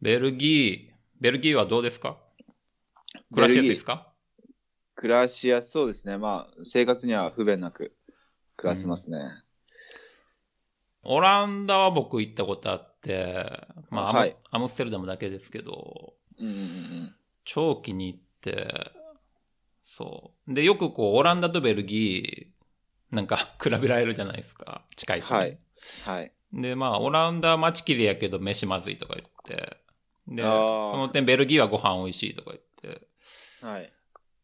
ベルギー、ベルギーはどうですか？暮らしやすいですか？暮らしやすそうですね。まあ、生活には不便なく暮らせますね。オランダは僕行ったことあって、まあ、アムはいアムステルダムだけですけど、うんうんうん長期に行って、そう。で、よくこう、オランダとベルギー、なんか 比べられるじゃないですか。近いし、ね。はい。はい。で、まあ、オランダは街きれいやけど飯まずいとか言って、で、その点ベルギーはご飯美味しいとか言って、はい。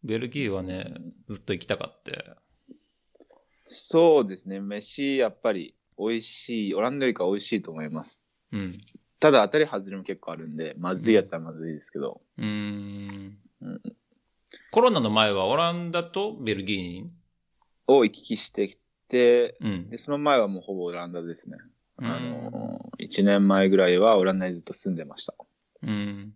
ベルギーはね、ずっと行きたかって。そうですね。飯、やっぱり美味しい。オランダよりか美味しいと思います。うん。ただ当たり外れも結構あるんで、まずいやつはまずいですけど。うーんうんコロナの前はオランダとベルギーに？を行き来してきて、うんで、。その前はもうほぼオランダですね。うんあの、1年前ぐらいはオランダにずっと住んでました。うん。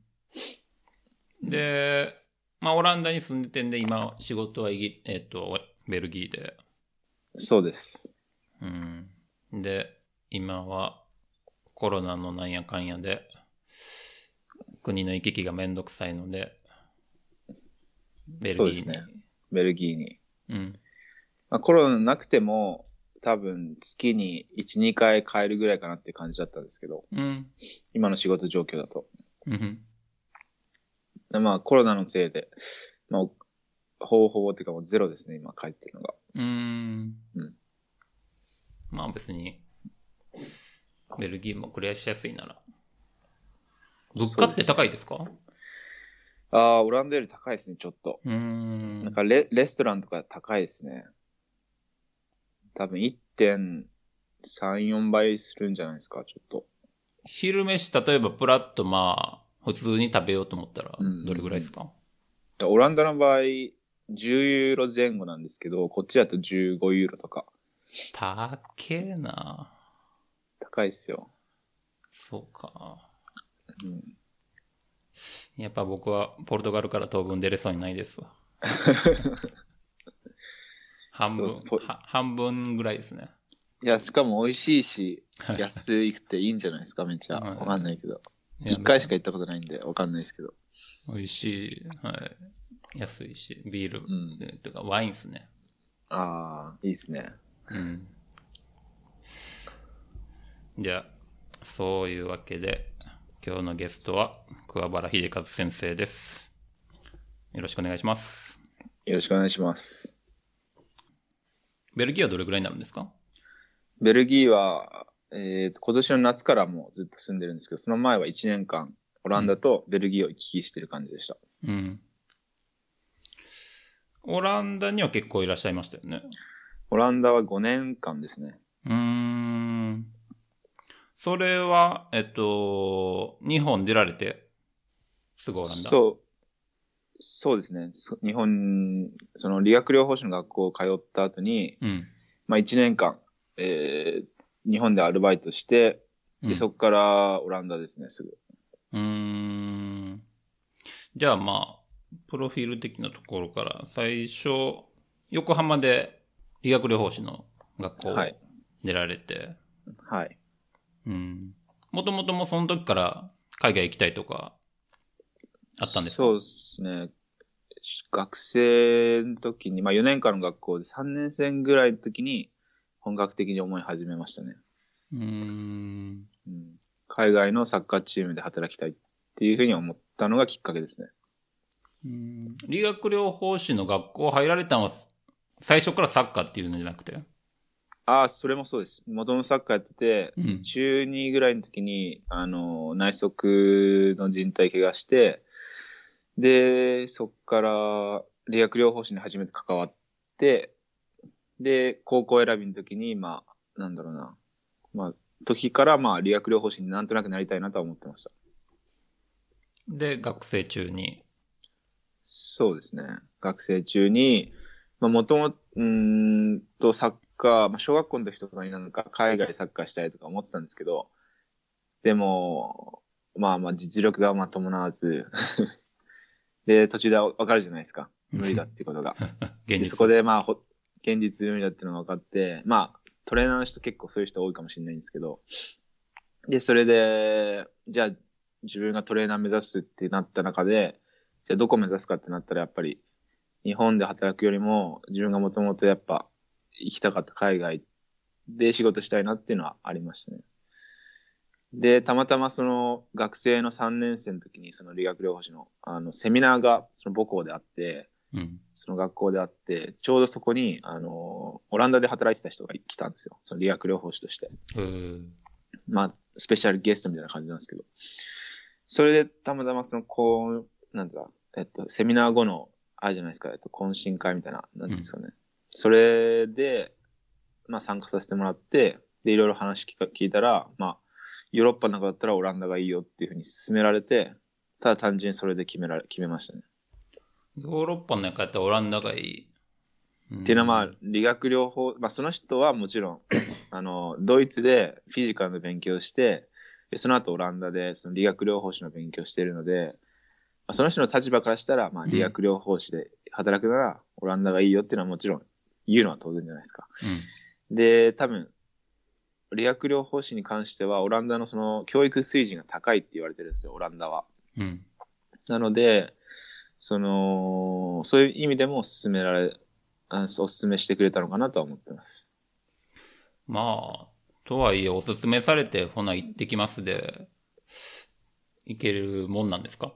で、まあ、オランダに住んでてんで、今、仕事はイギ、えっ、と、ベルギーで。そうです。うん。で、今は、コロナのなんやかんやで、国の行き来がめんどくさいので、ベルギーに。そうですねベルギーに。うん。まあ、コロナなくても、多分月に1、2回帰るぐらいかなって感じだったんですけど、うん。今の仕事状況だと。うん。でまあコロナのせいで、まあ、ほぼほぼっていうかもうゼロですね、今帰ってるのが。うん。うんまあ別に、ベルギーも暮らしやすいなら。物価って高いですか？ああ、オランダより高いですね、ちょっと。うーん。なんかレレストランとか高いですね。多分1.3、4倍するんじゃないですか、ちょっと。昼飯、例えばプラッとまあ、普通に食べようと思ったらうん、どれぐらいですか、オランダの場合、10ユーロ前後なんですけど、こっちだと15ユーロとか。高えな高いですよ。そうか。うん、やっぱ僕はポルトガルから当分出れそうにないですわ。半分半分ぐらいですね。いや、しかも美味しいし、はい安くていいんじゃないですか、めっちゃ。はいわかんないけど。一回しか行ったことないんで、わかんないですけど。美味しい。はい。安いし、ビール、んえとかワインですね。ああ、いいですね。うん。じゃあ、そういうわけで、今日のゲストは桑原秀和先生です。よろしくお願いします。よろしくお願いします。ベルギーはどれぐらいになるんですか？ベルギーは、えーと、今年の夏からもうずっと住んでるんですけど、その前は1年間、オランダとベルギーを行き来してる感じでした。うん。オランダには結構いらっしゃいましたよね。オランダは5年間ですね。うーん。それは、えっと、日本出られて、すぐオランダ？そう、そうですね。そ日本、その理学療法士の学校を通った後に、う。うん。まあ1年間、えー日本でアルバイトして、うんで、そこからオランダですね、すぐ。うーん。じゃあまあ、プロフィール的なところから、最初、横浜で理学療法士の学校をはい出られて、はい。うん。もともともその時から海外行きたいとか、あったんですか？そうですね。学生の時に、まあ4年間の学校で3年生ぐらいの時に本格的に思い始めましたね。うーん。うん、海外のサッカーチームで働きたいっていうふうに思ったのがきっかけですね。うん理学療法士の学校入られたのは、最初からサッカーっていうのじゃなくて？ああ、それもそうです。元のサッカーやってて、うん。中2ぐらいの時に、あの、内側の人体怪我して、で、そっから理学療法士に初めて関わって、で、高校選びの時に、まあ、なんだろうな。まあ、時から、まあ、理学療法士になんとなくなりたいなとは思ってました。で、学生中に。そうですね。学生中に、まあ、もともと、うーんと、サッカー、まあ、小学校の時とかになんか海外サッカーしたいとか思ってたんですけど、でも、まあまあ実力がまあ伴わず、で、途中でわかるじゃないですか。無理だっていうことが。現実。でそこでまあ、ほ現実無理だっていうのが分かって、まあ、トレーナーの人結構そういう人多いかもしれないんですけど、で、それで、じゃあ、自分がトレーナー目指すってなった中で、じゃあどこ目指すかってなったらやっぱり日本で働くよりも自分がもともとやっぱ行きたかった海外で仕事したいなっていうのはありましたね。で、たまたまその学生の3年生の時にその理学療法士のあのセミナーがその母校であって、その学校であって、ちょうどそこに、あの、オランダで働いてた人が来たんですよ。その理学療法士として。えー、まあ、スペシャルゲストみたいな感じなんですけど。それでたまたまその、こう、なんだ、えっと、セミナー後の、あるじゃないですか、えっと、懇親会みたいな、なんていうんですかね。それで、まあ参加させてもらって、で、いろいろ話聞か聞いたら、まあ、ヨーロッパの中だったらオランダがいいよっていうふうに勧められて、ただ単純にそれで決められ、決めましたね。ヨーロッパの中やったらオランダがいい。っっていうのはまあ、理学療法、まあその人はもちろん、あの、ドイツでフィジカルの勉強をして、でその後オランダでその理学療法士の勉強をしているので、まあ、その人の立場からしたら、まあうん理学療法士で働くならオランダがいいよっていうのはもちろん言うのは当然じゃないですか。で、多分、理学療法士に関してはオランダのその教育水準が高いって言われてるんですよ、オランダは。うん。うん。なので、その、そういう意味でも勧められ、あお勧めしてくれたのかなとは思ってます。まあ、とはいえ、おすすめされて、ほな行ってきますで、行けるもんなんですか？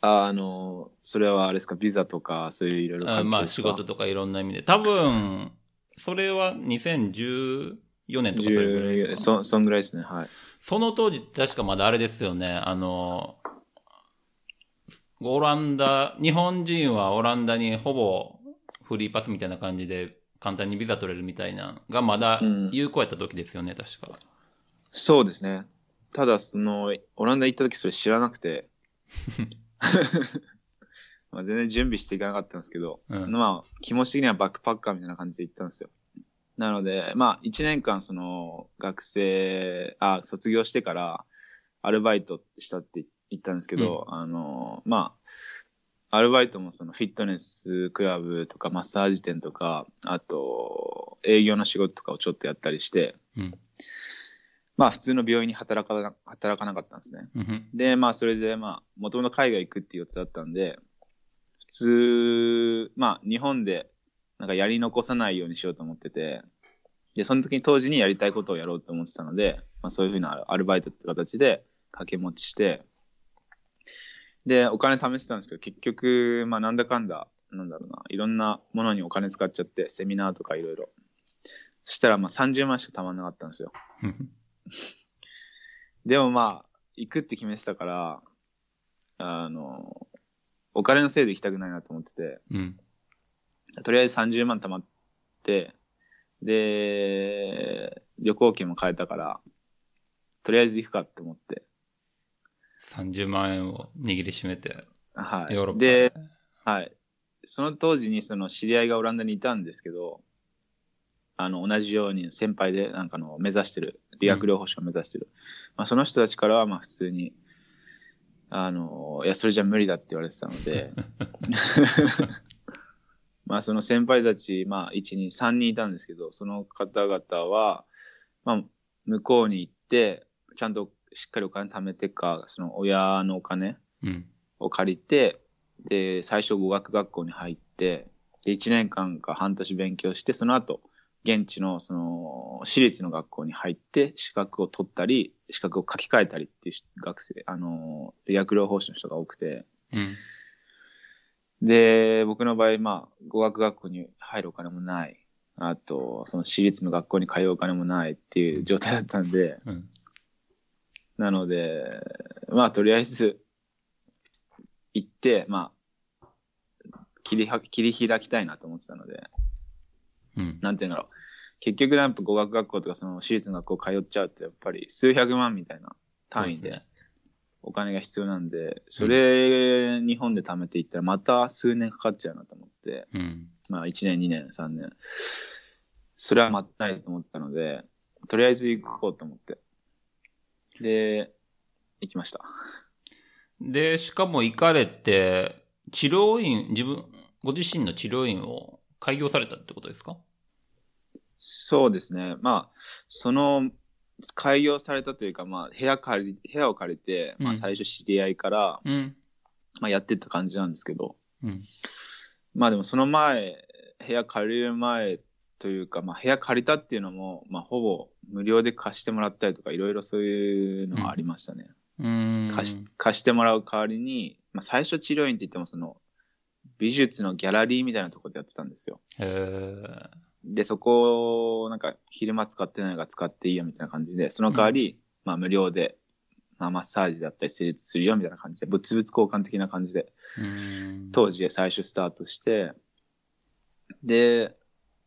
ああの、それはあれですか、ビザとか、そういういろいろあまあ、仕事とかいろんな意味で。多分、それは2014年とかそれぐらいですか？そ、そんぐらいですね、はい。その当時、確かまだあれですよね。あの、オランダ、日本人はオランダにほぼフリーパスみたいな感じで簡単にビザ取れるみたいながまだうん有効やった時ですよね、確か。そうですね。ただ、その、オランダ行った時それ知らなくて、まあ全然準備していかなかったんですけど、うんまあ、気持ち的にはバックパッカーみたいな感じで行ったんですよ。なので、まあ、1年間、その、学生、あ、卒業してから、アルバイトしたって言ったんですけど、あの、まあ、アルバイトもそのフィットネスクラブとかマッサージ店とか、あと、営業の仕事とかをちょっとやったりして、うん。まあ普通の病院に働かな働かなかったんですね。うん。で、まあそれでまあ、もともと海外行くっていう予定だったんで、普通、まあ日本でなんかやり残さないようにしようと思ってて、で、その時に当時にやりたいことをやろうと思ってたので、まあそういうふうなアルバイトって形で掛け持ちして、で、お金貯めてたんですけど、結局、まあなんだかんだ、なんだろうな、いろんなものにお金使っちゃって、セミナーとかいろいろ。そしたらまあ30万しか貯まんなかったんですよ。でもまあ、行くって決めてたから、あの、お金のせいで行きたくないなと思ってて、うん。とりあえず30万貯まって、で、旅行券も買えたから、とりあえず行くかって思って、30万円を握りしめて、はい。ヨーロッパで、はい。その当時にその知り合いがオランダにいたんですけど、あの、同じように先輩でなんかの目指してる、理学療法士を目指してる。まあその人たちからはまあ普通に、あの、いや、それじゃ無理だって言われてたので、まあその先輩たち、まあ1、2、3人いたんですけど、その方々は、まあ向こうに行って、ちゃんとしっかりお金貯めてか、その親のお金、うん。を借りて、で、最初語学学校に入って、で、1年間か半年勉強して、その後、現地の、その、私立の学校に入って、資格を取ったり、資格を書き換えたりっていう学生、あの、理学療法士の人が多くて、うん。で、僕の場合、まあ、語学学校に入るお金もない。あと、その私立の学校に通うお金もないっていう状態だったんで、うん。なので、まあ、とりあえず、行って、まあ、切りは、切り開きたいなと思ってたので、うん。なんていうんだろう。結局、なんか語学学校とか、その私立の学校通っちゃうと、やっぱり数百万みたいな単位でお金が必要なんで、それ、日本で貯めていったら、また数年かかっちゃうなと思って、うん。まあ、1年、2年、3年。それは待ったないと思ったので、とりあえず行こうと思って。で、行きました。で、しかも行かれて、治療院、自分、ご自身の治療院を開業されたってことですか？そうですね。まあ、その開業されたというか、まあ、部屋借り、部屋を借りて、まあ、うん最初知り合いから、うん。まあ、やってった感じなんですけど、うん。まあでもその前、部屋借りる前というか、まあ部屋借りたっていうのも、まあほぼ無料で貸してもらったりとか、いろいろそういうのがありましたね。うん。貸し貸してもらう代わりに、まあ最初治療院って言ってもその、美術のギャラリーみたいなところでやってたんですよ。へーで、そこをなんか昼間使ってないから使っていいよみたいな感じで、その代わり、まあ無料で、まあマッサージだったり成立するよみたいな感じで、物々交換的な感じで、うん。当時で最初スタートして、で、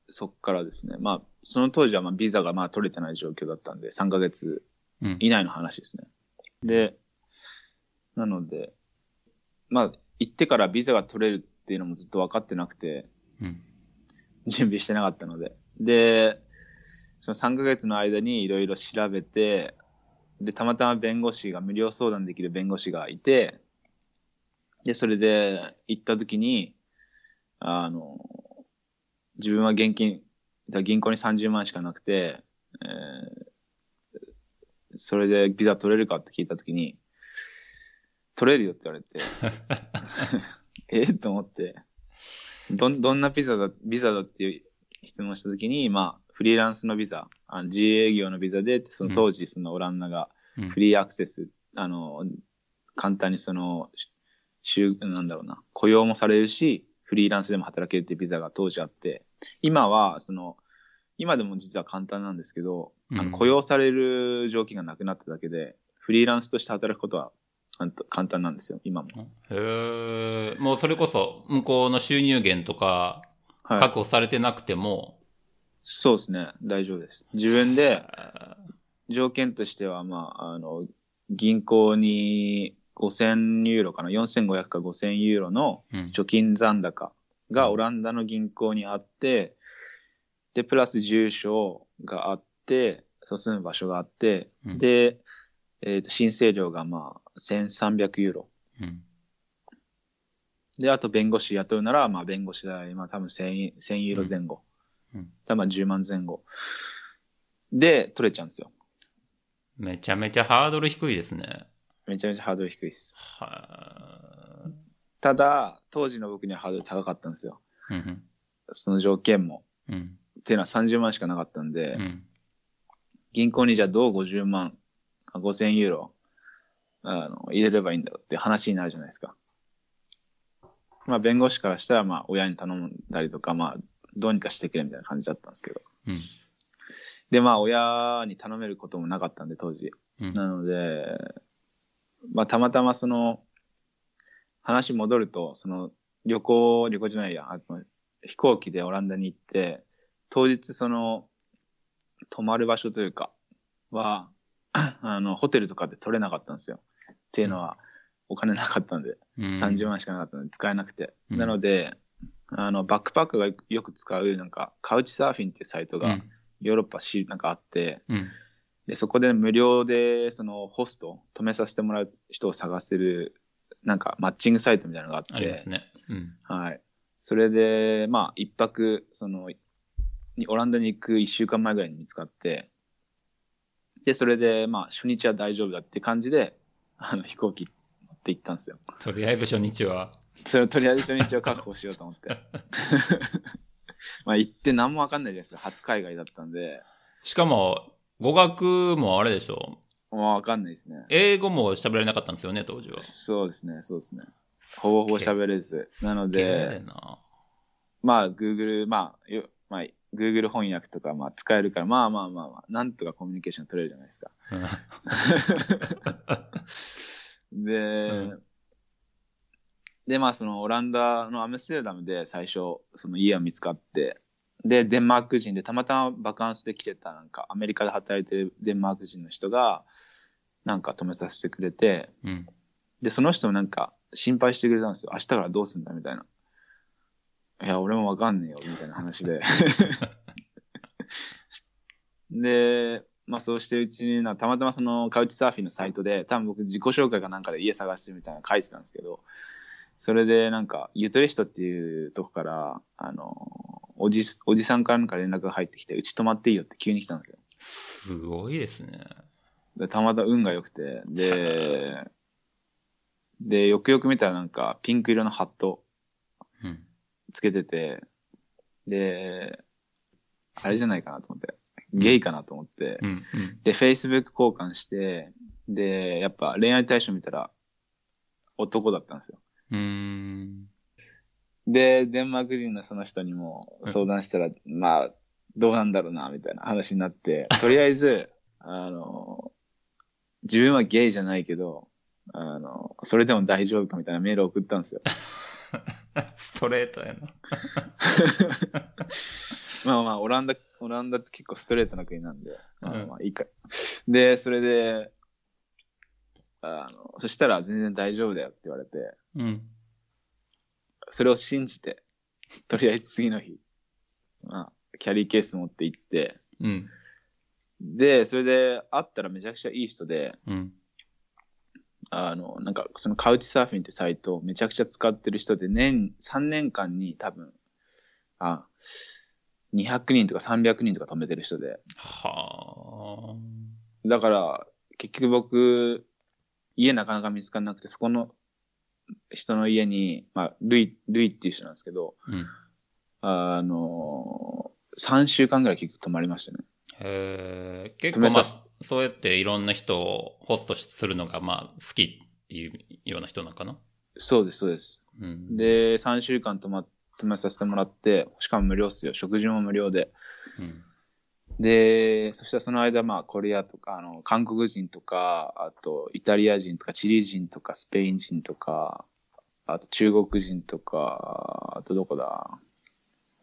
そっからですね、まあ、その当時はまあビザがまあ取れてない状況だったんで、3ヶ月うん。以内の話ですね。で、なので、まあ、行ってからビザが取れるっていうのもずっと分かってなくて、うん。準備してなかったので。で、その3ヶ月の間にいろいろ調べて、で、たまたま弁護士が、無料相談できる弁護士がいて、で、それで行った時に、あの、自分は現金、銀行に30万しかなくて、えーそれでビザ取れるかって聞いた時に、取れるよって言われて、え？と思って、どん、どんなビザだ、ビザだっていう質問したときに、まあ、フリーランスのビザ、あの自営業のビザで、その当時、そのオランダがうん。フリーアクセス、あの、簡単にその、しゅなんだろうな、雇用もされるし、フリーランスでも働けるっていうビザが当時あって、今は、その、今でも実は簡単なんですけど、あうんの雇用される条件がなくなっただけで、フリーランスとして働くことは簡単なんですよ、今も。へえ。もうそれこそ、向こうの収入源とか、はい。確保されてなくても、そうですね、大丈夫です。自分で、あ条件としては、まあ、あの、銀行に5000ユーロかな、4500か5000ユーロの。貯金残高がオランダの銀行にあって、で、プラス住所があって、そう住む場所があって、うんで、えっ、と、申請料がまあ、1300ユーロ。うん。で、あと弁護士雇うなら、まあ、弁護士代、まあ、多分1000、1000ユーロ前後。うん。多分10万前後。で、取れちゃうんですよ。めちゃめちゃハードル低いですね。めちゃめちゃハードル低いです。はただ、当時の僕にはハードル高かったんですよ。い。うんその条件も。うん。うん。っていうのは30万しかなかったんで、うん。銀行にじゃあどう50万、あ5000ユーロ、あの、入れればいいんだろうって話になるじゃないですか。まあ、弁護士からしたら、まあ、親に頼んだりとか、まあ、どうにかしてくれみたいな感じだったんですけど。うん。で、まあ、親に頼めることもなかったんで、当時。うん。なので、まあ、たまたまその、話戻ると、その、旅行、旅行じゃないや、あの飛行機でオランダに行って、当日その、泊まる場所というか、は、あの、ホテルとかで取れなかったんですよ。っていうのは、お金なかったんで、うん30万しかなかったので使えなくて。うんなので、あの、バックパックがよく使う、なんか、カウチサーフィンっていうサイトが、ヨーロッパし、なんかあって、うん。で、そこで無料で、その、ホスト、止めさせてもらう人を探せる、なんか、マッチングサイトみたいなのがあって、ありますね。うん。はい。それで、まあ、一泊、その、にオランダに行く一週間前ぐらいに見つかって、で、それで、まあ、初日は大丈夫だって感じで、あの、飛行機乗って行ったんですよ。とりあえず初日は。そとりあえず初日を確保しようと思って。まあ、行って何もわかんないじゃないですか。初海外だったんで、しかも、語学もあれでしょもうわかんないですね。英語も喋られなかったんですよね、当時は。そうですね、そうですね。ほぼほぼ喋れず。なので。まあ、Google、まあ、よまあ、Google 翻訳とか、まあ、使えるから、まあまあまあまあ、なんとかコミュニケーション取れるじゃないですか。で、うんで、まあ、その、オランダのアムステルダムで最初、その家が見つかって、で、デンマーク人で、たまたまバカンスで来てた、なんか、アメリカで働いてるデンマーク人の人が、なんか止めさせてくれて、うん。で、その人もなんか心配してくれたんですよ。明日からどうすんだみたいな。いや、俺もわかんねえよ、みたいな話で。で、まあそうしてるうちにな、たまたまそのカウチサーフィンのサイトで、多分僕自己紹介かなんかで家探してるみたいなの書いてたんですけど、それでなんか、ゆとり人っていうとこから、あの、おじ、おじさんからなんか連絡が入ってきて、うち泊まっていいよって急に来たんですよ。すごいですね。でたまたま運が良くて、で、で、よくよく見たらなんかピンク色のハットうん。つけてて、で、あれじゃないかなと思って、ゲイかなと思って、うん。で、Facebook 交換して、で、やっぱ恋愛対象見たら男だったんですよ。うん。で、デンマーク人のその人にも相談したら、まあ、どうなんだろうな、みたいな話になって、とりあえず、あの、自分はゲイじゃないけど、あの、それでも大丈夫かみたいなメールを送ったんですよ。ストレートやな。まあまあ、オランダ、オランダって結構ストレートな国なんで、まあうんまあいいか。で、それで、あの、そしたら全然大丈夫だよって言われて、うん。それを信じて、とりあえず次の日、まあ、キャリーケース持って行って、うん。で、それで会ったらめちゃくちゃいい人で、うん。あの、なんかそのカウチサーフィンってサイトをめちゃくちゃ使ってる人で、年、3年間に多分、あ、200人とか300人とか止めてる人で、はだから、結局僕、家なかなか見つからなくて、そこの人の家に、まあ、ルイ、ルイっていう人なんですけど、あ。うん。あの、3週間ぐらい結局泊まりましたね。へえ、結構まあそうやっていろんな人をホストするのがまあ好きっていうような人なのかな？そうです、そうです。うん。で、3週間泊ま、泊めさせてもらって、しかも無料っすよ。食事も無料で。うん。で、そしたらその間、まあ、コリアとか、あの、韓国人とか、あと、イタリア人とか、チリ人とか、スペイン人とか、あと、中国人とか、あと、どこだ？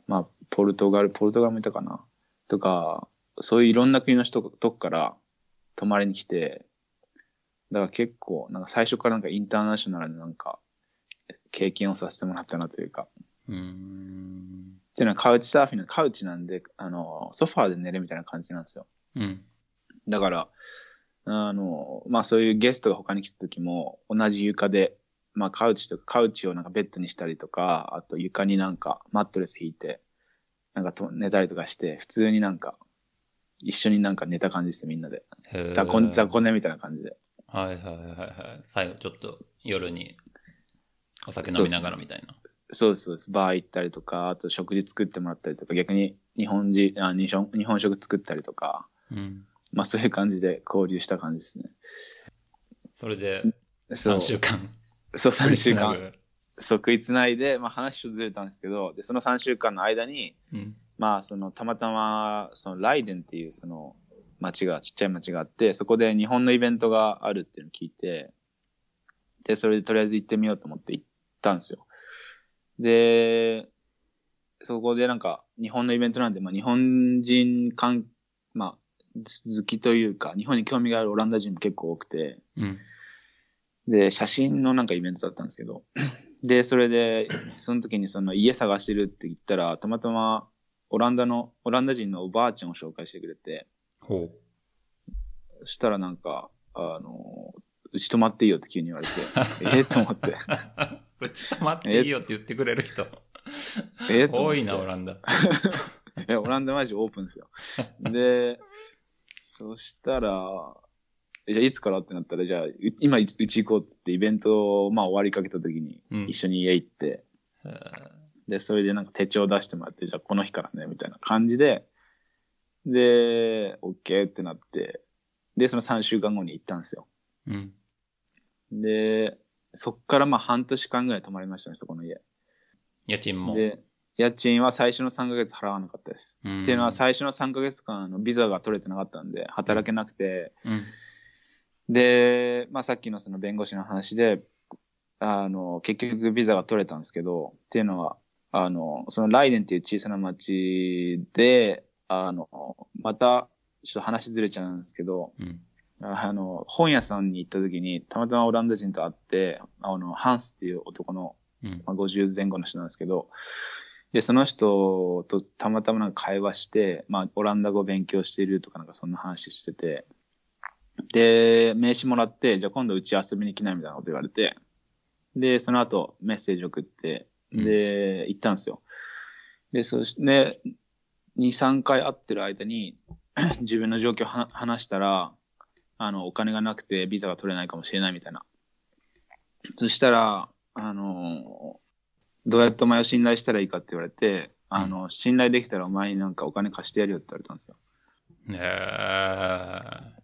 まあ、ポルトガル、ポルトガルもいたかな？とか、そういういろんな国の人とこから泊まりに来て、だから結構、なんか最初からなんかインターナショナルななんか、経験をさせてもらったなというか。うん。っていうのはカウチサーフィンのカウチなんで、あの、ソファーで寝るみたいな感じなんですよ。うん。だから、あの、まあそういうゲストが他に来た時も、同じ床で、まあカウチとか、カウチをなんかベッドにしたりとか、あと床になんかマットレス引いて、なんかと寝たりとかして、普通になんか、一緒になんか寝た感じですよ、みんなで。雑魚、雑魚寝みたいな感じで。はいはいはいはい。最後ちょっと夜にお酒飲みながらみたいな。そうです、そうです。バー行ったりとか、あと食事作ってもらったりとか、逆に日本人、あ日本日本食作ったりとか、うん。まあそういう感じで交流した感じですね。それでそう3週間。そう、3週間。そう、食いつないで、まあ話ちょっとずれたんですけど、で、その3週間の間に、うん。まあ、その、たまたま、その、ライデンっていう、その、町が、ちっちゃい町があって、そこで日本のイベントがあるっていうのを聞いて、で、それでとりあえず行ってみようと思って行ったんですよ。で、そこでなんか、日本のイベントなんで、まあ、日本人関、まあ、好きというか、日本に興味があるオランダ人も結構多くて、うん。で、写真のなんかイベントだったんですけど、で、それで、その時にその家探してるって言ったら、たまたまオランダの、オランダ人のおばあちゃんを紹介してくれて、ほそしたらなんか、あの、うち泊まっていいよって急に言われて、ええと思って、う。うち泊まっていいよって言ってくれる人。え。多いな、オランダ。いや、オランダマジオープンですよ。で、そしたら、えじゃあいつからってなったら、じゃあ、う今うち行こうって言って、イベント、まあ終わりかけた時にうん一緒に家行って、へーで、それでなんか手帳出してもらって、じゃあこの日からね、みたいな感じで、で、OK ってなって、で、その3週間後に行ったんですよ。うん。で、そっからまあ半年間ぐらい泊まりましたね、そこの家。家賃も。で、家賃は最初の3ヶ月払わなかったです。うんっていうのは最初の3ヶ月間、あのビザが取れてなかったんで、働けなくて、うん。で、まあさっきのその弁護士の話で、あの、結局ビザが取れたんですけど、っていうのは、あの、そのライデンっていう小さな町で、あの、また、ちょっと話ずれちゃうんですけど、うん。あの、本屋さんに行った時に、たまたまオランダ人と会って、あの、ハンスっていう男の、うん。まあ、50前後の人なんですけど、で、その人とたまたまなんか会話して、まあ、オランダ語を勉強しているとかなんかそんな話してて、で、名刺もらって、じゃあ今度うち遊びに来ないみたいなこと言われて、で、その後メッセージ送って、で、行ったんですよ。で、そして、2、3回会ってる間に、自分の状況をは話したら、あの、お金がなくてビザが取れないかもしれないみたいな。そしたら、あの、どうやってお前を信頼したらいいかって言われて、あの、信頼できたらお前になんかお金貸してやるよって言われたんですよ。ねえ。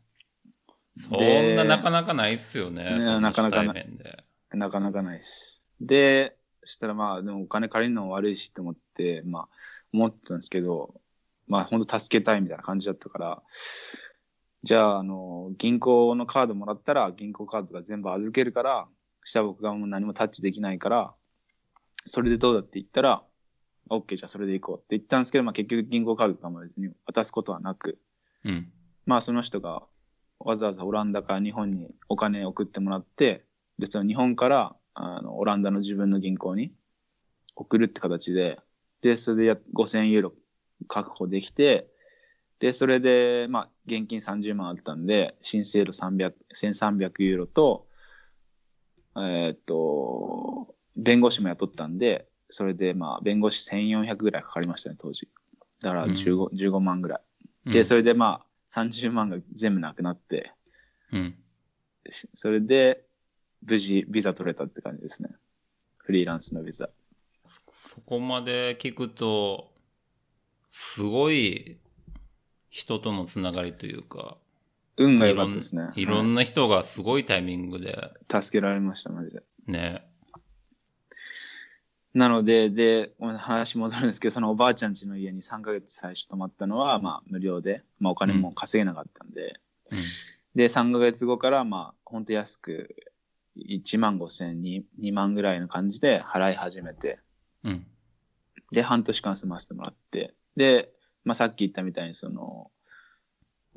そんななかなかないっすよね。ねなかなかな初対面で。なかなかないです。で、そしたらまあ、でもお金借りるのも悪いしと思って、まあ、思ってたんですけど、まあ、本当助けたいみたいな感じだったから、じゃあ、あの、銀行のカードもらったら、銀行カードが全部預けるから、したら僕がもう何もタッチできないから、それでどうだって言ったら、OK、じゃあそれで行こうって言ったんですけど、まあ結局銀行カードとかも別に渡すことはなく、うん。まあその人がわざわざオランダから日本にお金送ってもらって、で、その日本からあのオランダの自分の銀行に送るって形で、で、それでや5000ユーロ確保できて、で、それで、まあ、現金30万あったんで、申請料300、1300ユーロと、えーっと、弁護士も雇ったんで、それで、まあ、弁護士1400ぐらいかかりましたね、当時。だから15、15万ぐらい。で、それでまあ、30万が全部なくなって、うん。しそれで、無事、ビザ取れたって感じですね。フリーランスのビザ。そこまで聞くと、すごい人とのつながりというか、運が良かったですね。いろんな人がすごいタイミングで、はい助けられました、マジで。ね。なので、で、話戻るんですけど、そのおばあちゃん家の家に3ヶ月最初泊まったのは、まあ、無料で、まあ、お金も稼げなかったんで、うん。で、3ヶ月後から、まあ、ほんと安く、1万5千2、2万ぐらいの感じで払い始めて、うん。で、半年間住ませてもらって、で、まあ、さっき言ったみたいに、その、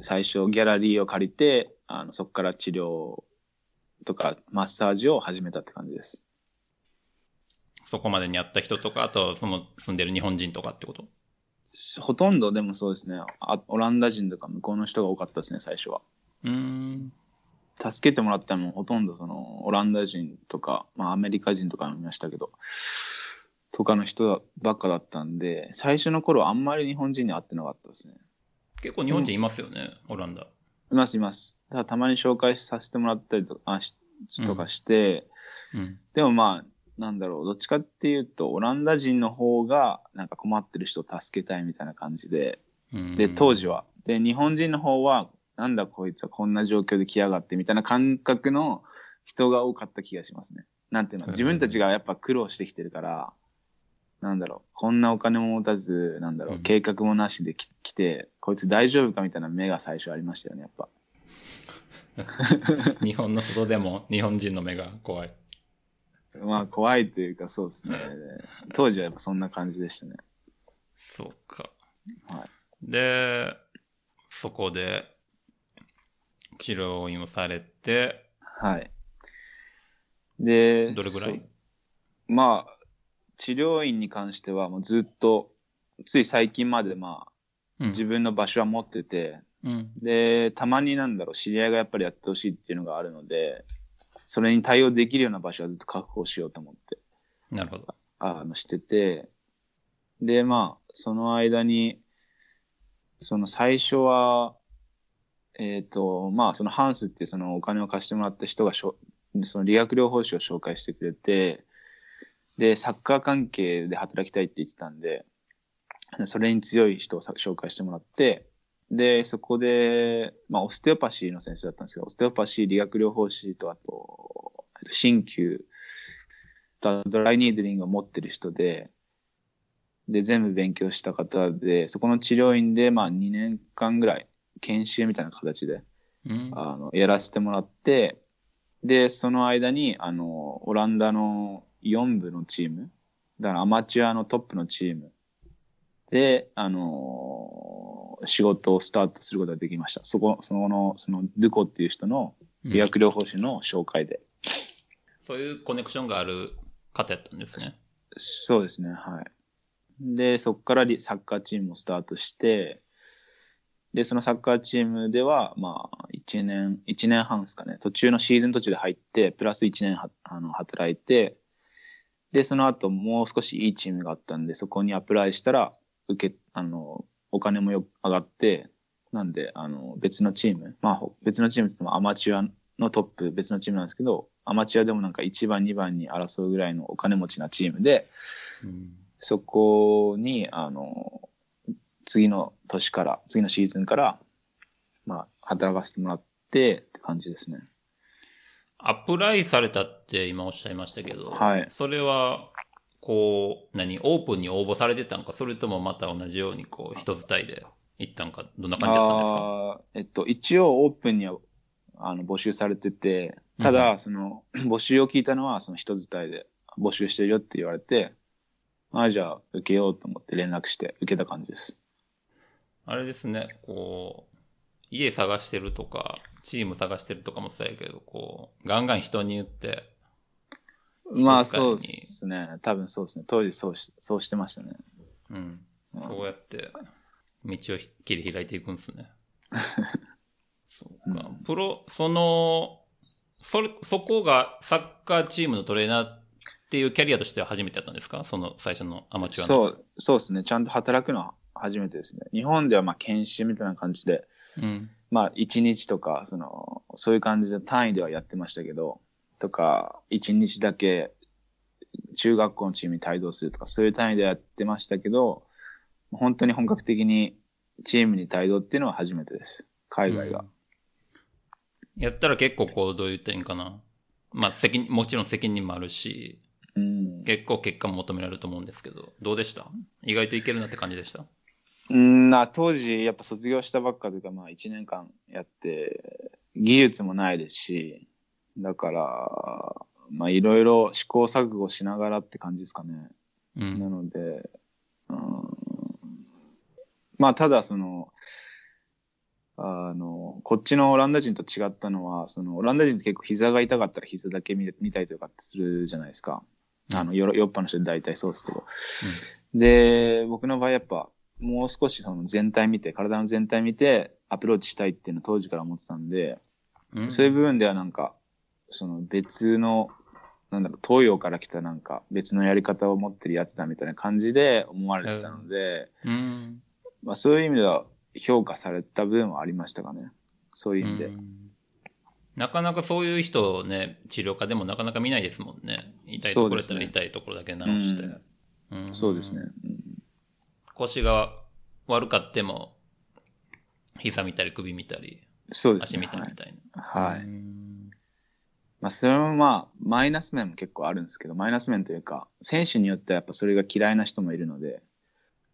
最初ギャラリーを借りて、あの、そこから治療とかマッサージを始めたって感じです。そこまでに会った人とか、あと、その住んでる日本人とかってこと？ほとんどでもそうですねあ、オランダ人とか向こうの人が多かったですね、最初は。うーん。助けてもらったのもほとんどその、オランダ人とか、まあ、アメリカ人とかもいましたけど、とかの人ばっかだったんで、最初の頃あんまり日本人に会ってなかったですね。結構日本人いますよね、オランダ。いますいます。だからたまに紹介させてもらったりとあしとかして、うん。でもまあ、なんだろう、どっちかっていうと、オランダ人の方が、なんか困ってる人を助けたいみたいな感じで、うんで、当時は。で、日本人の方は、なんだこいつはこんな状況で来やがってみたいな感覚の人が多かった気がしますね。なんていうの、自分たちがやっぱ苦労してきてるから、なんだろう、こんなお金も持たず、なんだろう、うん計画もなしでき来て、こいつ大丈夫かみたいな目が最初ありましたよね、やっぱ。日本の外でも日本人の目が怖い。まあ、怖いというか、そうですね。当時はやっぱそんな感じでしたね。そうか。はい。で、そこで、治療院をされて、はい。で、どれぐらい？そうまあ、治療院に関してはもうずっと、つい最近までまあ、うん自分の場所は持ってて、うん。で、たまになんだろう、知り合いがやっぱりやってほしいっていうのがあるので、それに対応できるような場所はずっと確保しようと思って、なるほど。あの、してて、で、まあ、その間に、その最初は、えっ、と、まあ、そのハンスってそのお金を貸してもらった人がしょ、その理学療法士を紹介してくれて、で、サッカー関係で働きたいって言ってたんで、それに強い人をさ紹介してもらって、で、そこで、まあ、オステオパシーの先生だったんですけど、オステオパシー、理学療法士と、あと鍼灸、とドライニードリングを持ってる人で、で、全部勉強した方で、そこの治療院で、まあ、2年間ぐらい、研修みたいな形で、うん。あの、やらせてもらって、で、その間に、あの、オランダの4部のチーム、だからアマチュアのトップのチームで、あの、仕事をスタートすることができました。そこ、その、その、ドゥコっていう人の理学療法士の紹介で。そういうコネクションがある方やったんですね。そうですね、はい。で、そこからリサッカーチームをスタートして、で、そのサッカーチームでは、まあ、1年、一年半ですかね、途中のシーズン途中で入って、プラス1年はあの働いて、で、その後もう少しいいチームがあったんで、そこにアプライしたら、受け、あの、お金もよ上がって、なんで、あの、別のチーム、まあ、ほ別のチームって言ってもアマチュアのトップ、別のチームなんですけど、アマチュアでもなんか1番、2番に争うぐらいのお金持ちなチームで、うん。そこに、あの、次の年から、次のシーズンから、まあ、働かせてもらってって感じですね。アプライされたって今おっしゃいましたけど、はい。それは、こう、何、オープンに応募されてたんか、それともまた同じように、こう、人伝いで行ったんか、どんな感じだったんですか？えっと、一応オープンにはあの募集されてて、ただ、その、募集を聞いたのは、その人伝いで募集してるよって言われて、ああ、じゃあ受けようと思って連絡して受けた感じです。あれですね、こう、家探してるとか、チーム探してるとかもそうやけど、こう、ガンガン人に言って、まあそうですね。多分そうですね。当時そうしそうしてましたね。うん。そうやって、道を切り開いていくんですね。そうか。プロ、その、それ、そこがサッカーチームのトレーナーっていうキャリアとしては初めてやったんですか？その最初のアマチュアの。そう、そうですね。ちゃんと働くのは初めてですね。日本ではまあ研修みたいな感じで、うん。まあ一日とか、その、そういう感じで単位ではやってましたけど、とか、一日だけ中学校のチームに帯同するとか、そういう単位でやってましたけど、本当に本格的にチームに帯同っていうのは初めてです。海外が。うんやったら結構こう、どう言ったらいいんかな。まあ、責任、もちろん責任もあるし、うん。結構結果も求められると思うんですけど、どうでした？意外といけるなって感じでした？うんな当時、やっぱ卒業したばっかというか、まあ1年間やって、技術もないですし、だから、まあいろいろ試行錯誤しながらって感じですかね。う。なんので、うん、まあただその、あの、こっちのオランダ人と違ったのは、そのオランダ人って結構膝が痛かったら膝だけ見見たりとかってするじゃないですか。あの、ヨーロッパの人で大体そうですけど。で、僕の場合やっぱ、もう少しその全体見て、体の全体見てアプローチしたいっていうのを当時から思ってたんで、うん。そういう部分ではなんか、その別の、なんだろう、東洋から来たなんか別のやり方を持ってるやつだみたいな感じで思われてたので、うん。まあそういう意味では評価された部分はありましたかね。そういう意味で。うんなかなかそういう人をね、治療家でもなかなか見ないですもんね。痛いところやったらそうですね痛いところだけ直して。うんんそうですね。。うん腰が悪かっても、膝見たり首見たり、そうですね。足見たりみたいな。はい。はい。うんまあそれもまあ、マイナス面も結構あるんですけど、マイナス面というか、選手によってはやっぱそれが嫌いな人もいるので、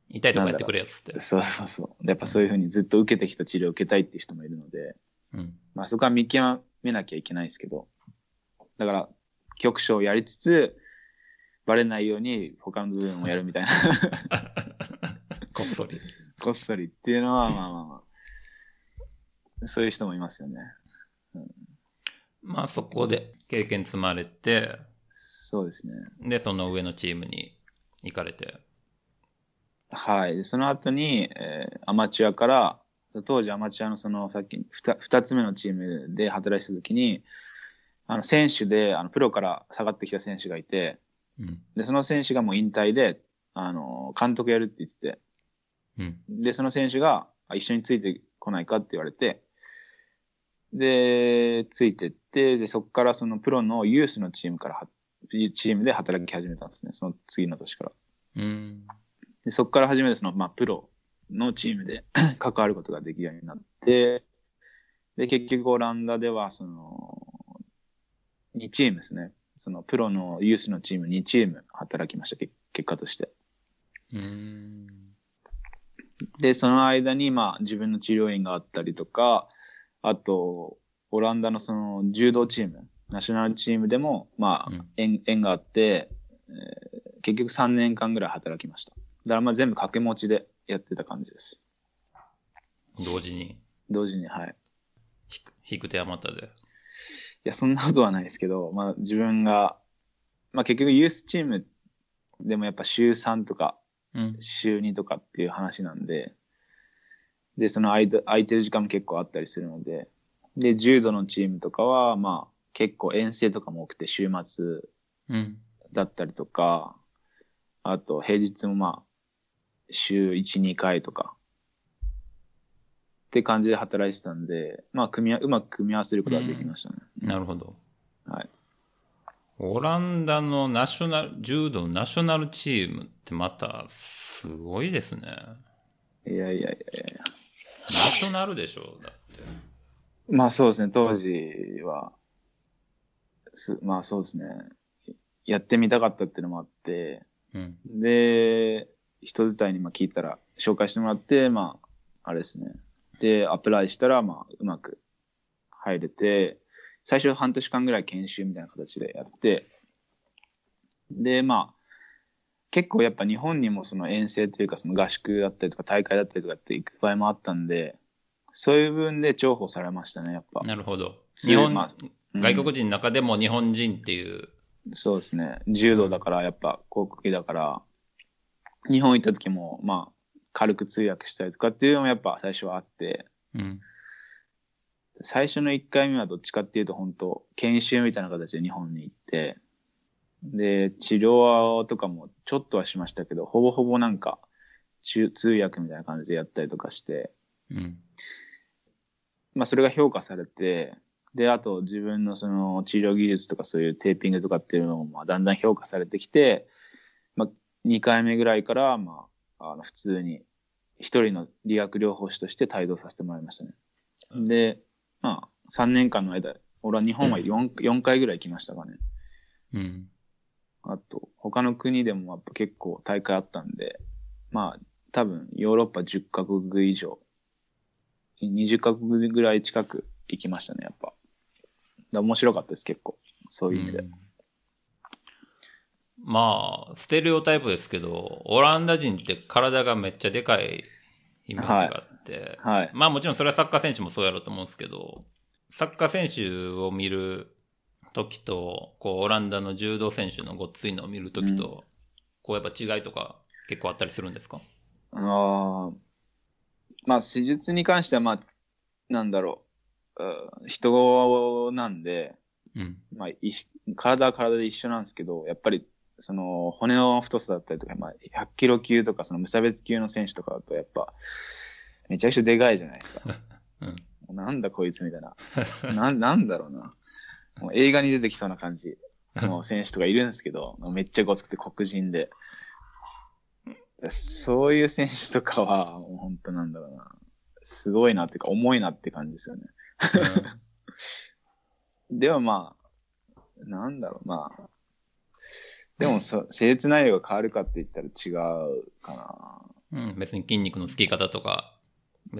痛いとこやってくれやつって。そうそうそう。やっぱそういうふうにずっと受けてきた治療を受けたいっていう人もいるので、うん。まあそこは見極めなきゃいけないですけど、だから、局所をやりつつ、バレないように他の部分をやるみたいな、こっそり。こっそりっていうのは、まあまあまあ、そういう人もいますよね。まあそこで経験積まれて、そうですね。で、その上のチームに行かれて。はい。でその後に、えーアマチュアから、当時アマチュアのその、さっき二二つ目のチームで働いてた時に、あの、選手で、あの、プロから下がってきた選手がいて、うん。で、その選手がもう引退で、あの、監督やるって言ってて、うん。で、その選手が、あ一緒についてこないかって言われて、で、ついてって、で、そこからそのプロのユースのチームからは、チームで働き始めたんですね。その次の年から。うん。で、そこから初めてその、まあ、プロのチームで 関わることができるようになって、で、結局オランダでは、その、2チームですね。その、プロのユースのチーム2チーム働きました、結結果として。うん。で、その間に、まあ、自分の治療院があったりとか、あと、オランダのその、柔道チーム、ナショナルチームでも、まあうん、縁、縁があって、えー結局3年間ぐらい働きました。だから、まあ、全部掛け持ちでやってた感じです。同時に、同時に、はい。ひく引く手あまたで？いや、そんなことはないですけど、まあ、自分が、まあ、結局ユースチームでもやっぱ週3とかうん。週2とかっていう話なんで、で、その間空いてる時間も結構あったりするので、で、柔道のチームとかは、まあ、結構遠征とかも多くて週末うん。だったりとか、あと平日もまあ、週1、2回とか、って感じで働いてたんで、まあ、組み合うまく組み合わせることができましたね。なるほど。はい。オランダのナショナル、柔道ナショナルチームってまた、すごいですね。いやいやいやいや。ナショナルでしょ？だって。まあそうですね、当時は、すまあそうですね、やってみたかったっていうのもあって、うん。で、人伝いにまあ聞いたら、紹介してもらって、まあ、あれですね。で、アプライしたら、まあ、うまく入れて、最初半年間ぐらい研修みたいな形でやって、で、まあ、結構やっぱ日本にもその遠征というかその合宿だったりとか大会だったりとかって行く場合もあったんで、そういう分で重宝されましたね、やっぱ。なるほど。日本、まあうん外国人の中でも日本人っていう、そうですね。柔道だから、やっぱ、航空機だから、日本行った時も、まあ、軽く通訳したりとかっていうのもやっぱ最初はあって、うん。最初の1回目はどっちかっていうと、本当研修みたいな形で日本に行って、で、治療とかもちょっとはしましたけど、ほぼほぼなんか、中通訳みたいな感じでやったりとかして、うん。まあ、それが評価されて、で、あと自分のその治療技術とかそういうテーピングとかっていうのもまあだんだん評価されてきて、まあ、2回目ぐらいから、まあ、あの普通に一人の理学療法士として帯同させてもらいましたね。で、まあ、3年間の間、俺は日本は 4, 4回ぐらい行きましたかね。うん。あと、他の国でもやっぱ結構大会あったんで、まあ、多分ヨーロッパ10カ国以上、20カ国ぐらい近く行きましたね、やっぱ。だ面白かったです、結構。そういう意味で。うんまあ、ステレオタイプですけど、オランダ人って体がめっちゃでかいイメージがあって、はい。まあもちろんそれはサッカー選手もそうやろうと思うんですけど、サッカー選手を見る時と、こう、オランダの柔道選手のごっついのを見る時と、こうやっぱ違いとか結構あったりするんですか？あのー。まあ、施術に関しては、まあ、なんだろう、うん人なんで、うん。まあ、体は体で一緒なんですけど、やっぱり、その、骨の太さだったりとか、まあ、100キロ級とか、その無差別級の選手とかだと、やっぱ、めちゃくちゃでかいじゃないですか。うん。なんだこいつみたいな。なん、なんだろうな。もう映画に出てきそうな感じの選手とかいるんですけど、めっちゃごつくて黒人で。そういう選手とかは、もう本当なんだろうな。すごいなっていうか、重いなって感じですよね。ではまあ、なんだろう、まあ。でもそ、施術内容が変わるかって言ったら違うかな。うん、別に筋肉のつき方とか、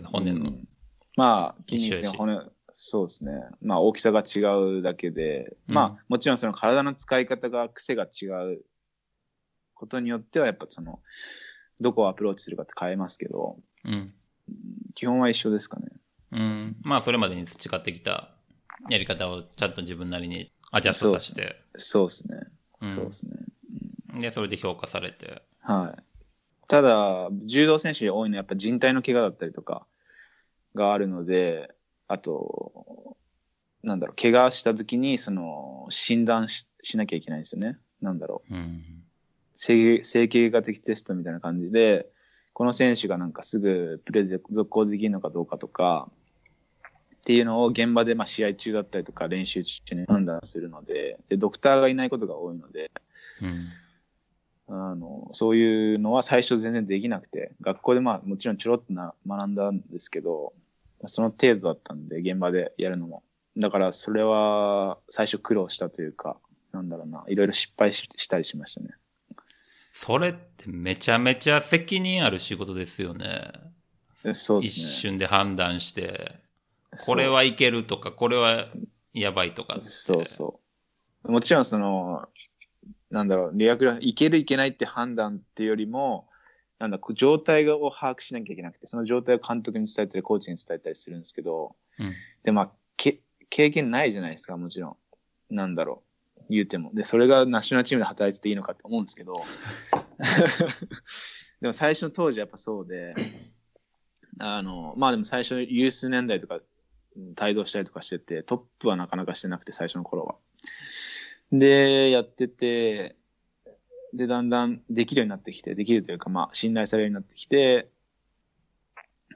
骨の、うんまあ、筋肉の骨、そうですね。まあ、大きさが違うだけで、うんまあ、もちろんその体の使い方が、癖が違うことによっては、やっぱその、どこをアプローチするかって変えますけど、うん。基本は一緒ですかね。うん。まあ、それまでに培ってきたやり方をちゃんと自分なりにアジャストさせて、そうですね。うんそうですね。で、それで評価されて。はい。ただ、柔道選手に多いのはやっぱ人体の怪我だったりとかがあるので、あと、なんだろう、怪我した時に、その、診断ししなきゃいけないんですよね。なんだろう。うん。整整形外的テストみたいな感じで、この選手がなんかすぐプレーで続行できるのかどうかとか、っていうのを現場でまあ試合中だったりとか練習中に判断するので、で、ドクターがいないことが多いので、うん。あの、そういうのは最初全然できなくて、学校でまあもちろんちょろっとな学んだんですけど、その程度だったんで、現場でやるのも。だからそれは最初苦労したというか、なんだろうな、いろいろ失敗ししたりしましたね。それってめちゃめちゃ責任ある仕事ですよね。でそうで一すね。瞬で判断して、これはいけるとか、これはやばいとか。そうそう。もちろんその、なんだろう、理学療法いけるいけないって判断っていうよりも、なんだ、状態を把握しなきゃいけなくて、その状態を監督に伝えたり、コーチに伝えたりするんですけど、うん。で、まあ、け経験ないじゃないですか、もちろん。なんだろう、言うても。で、それがナショナルチームで働いてていいのかって思うんですけど、でも最初の当時はやっぱそうで、あの、まあでも最初、有数年代とか、うん帯同したりとかしてて、トップはなかなかしてなくて、最初の頃は。で、やってて、で、だんだんできるようになってきて、できるというか、まあ、信頼されるようになってきて、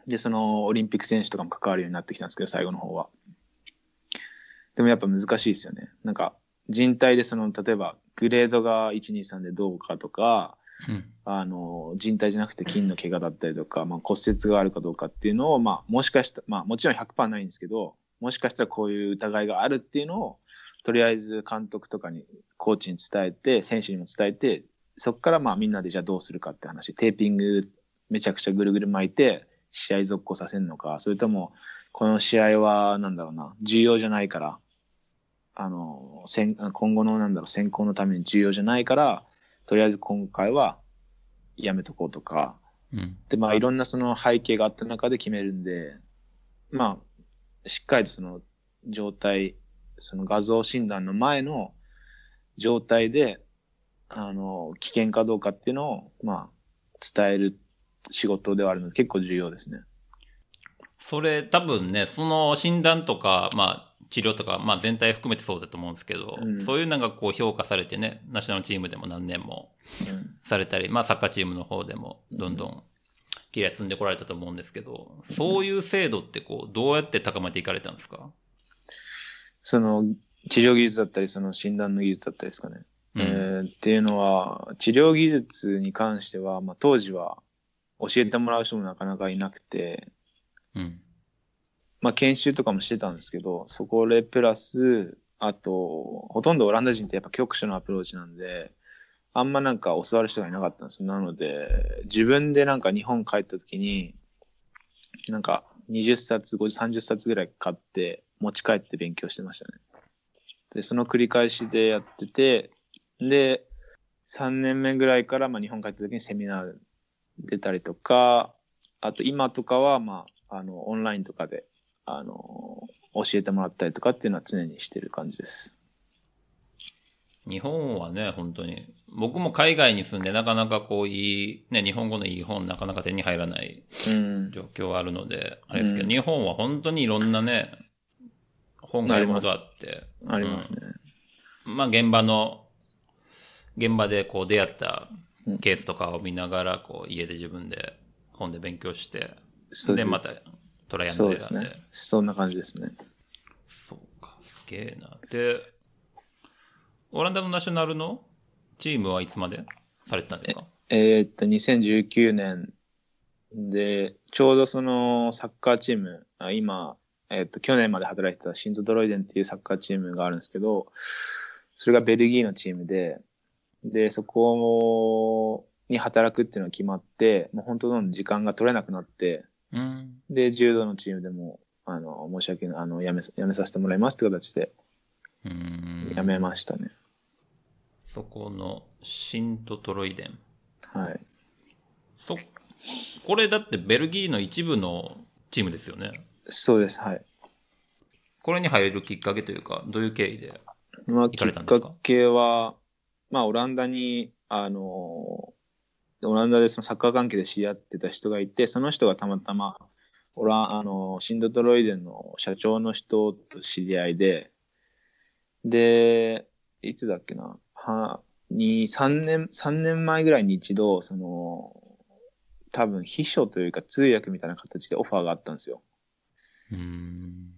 で、そのオリンピック選手とかも関わるようになってきたんですけど、最後の方は。でもやっぱ難しいですよね。なんか、人体でその、例えば、グレードが1、2、3でどうかとか、うん。あの、人体じゃなくて筋の怪我だったりとか、まあ、骨折があるかどうかっていうのを、まあ、もしかしたら、まあ、もちろん100%ないんですけど、もしかしたらこういう疑いがあるっていうのを、とりあえず監督とかに、コーチに伝えて、選手にも伝えて、そこからまあみんなでじゃあどうするかって話、テーピングめちゃくちゃぐるぐる巻いて、試合続行させるのか、それとも、この試合は、なんだろうな、重要じゃないから、あの、先今後のなんだろう、選考のために重要じゃないから、とりあえず今回はやめとこうとか、うん。で、まあいろんなその背景があった中で決めるんで、まあ、しっかりとその状態、その画像診断の前の状態で、あの、危険かどうかっていうのを、まあ、伝える仕事ではあるので結構重要ですね。それ多分ね、その診断とか、まあ、治療とか、まあ全体含めてそうだと思うんですけど、うん。そういうのがこう評価されてね、ナショナルチームでも何年もうん。されたり、まあサッカーチームの方でもどんどん綺麗に進んでこられたと思うんですけど、そういう制度ってこう、どうやって高めていかれたんですか？その治療技術だったり、その診断の技術だったりですかね。うん。えーっていうのは、治療技術に関しては、まあ、当時は教えてもらう人もなかなかいなくて、うん。まあ、研修とかもしてたんですけど、そこでプラス、あと、ほとんどオランダ人ってやっぱ局所のアプローチなんで、あんまなんか教わる人がいなかったんですよ。なので、自分でなんか日本帰った時に、なんか20冊、50、30冊ぐらい買って、持ち帰って勉強してましたね。で、その繰り返しでやってて、で、3年目ぐらいからまあ日本帰った時にセミナー出たりとか、あと今とかはまあ、あの、オンラインとかで、あの、教えてもらったりとかっていうのは常にしてる感じです。日本はね、本当に。僕も海外に住んでなかなかこういい、ね、日本語のいい本なかなか手に入らないうん。状況はあるので、あれですけど、うん日本は本当にいろんなね、本があることあって、ありますね。まあ現場の、現場でこう出会ったうんケースとかを見ながら、こう家で自分で本で勉強して、うですまたトライアンそうです。ね。そんな感じですね。そうか、すげえな。で、オランダのナショナルのチームはいつまでされてたんですか？えーっと、2019年で、ちょうどそのサッカーチーム、あ今、えーっと、去年まで働いてたシントドロイデンっていうサッカーチームがあるんですけど、それがベルギーのチームで、で、そこに働くっていうのが決まって、もう本当どんどん時間が取れなくなって、うん。で、柔道のチームでも、あの、申し訳ない、あの、辞め、辞めさせてもらいますって形で、うーん。辞めましたね。そこのシントトロイデン。はい。そ、これだってベルギーの一部のチームですよね。そうです、はい。これに入るきっかけというか、どういう経緯で。まあ、行きっかれたんですか？かけは、まあ、オランダに、あの、オランダでそのサッカー関係で知り合ってた人がいて、その人がたまたま、オラあの、シンドトロイデンの社長の人と知り合いで、で、いつだっけな、は、に、3年、三年前ぐらいに一度、その、多分秘書というか通訳みたいな形でオファーがあったんですよ。うーん。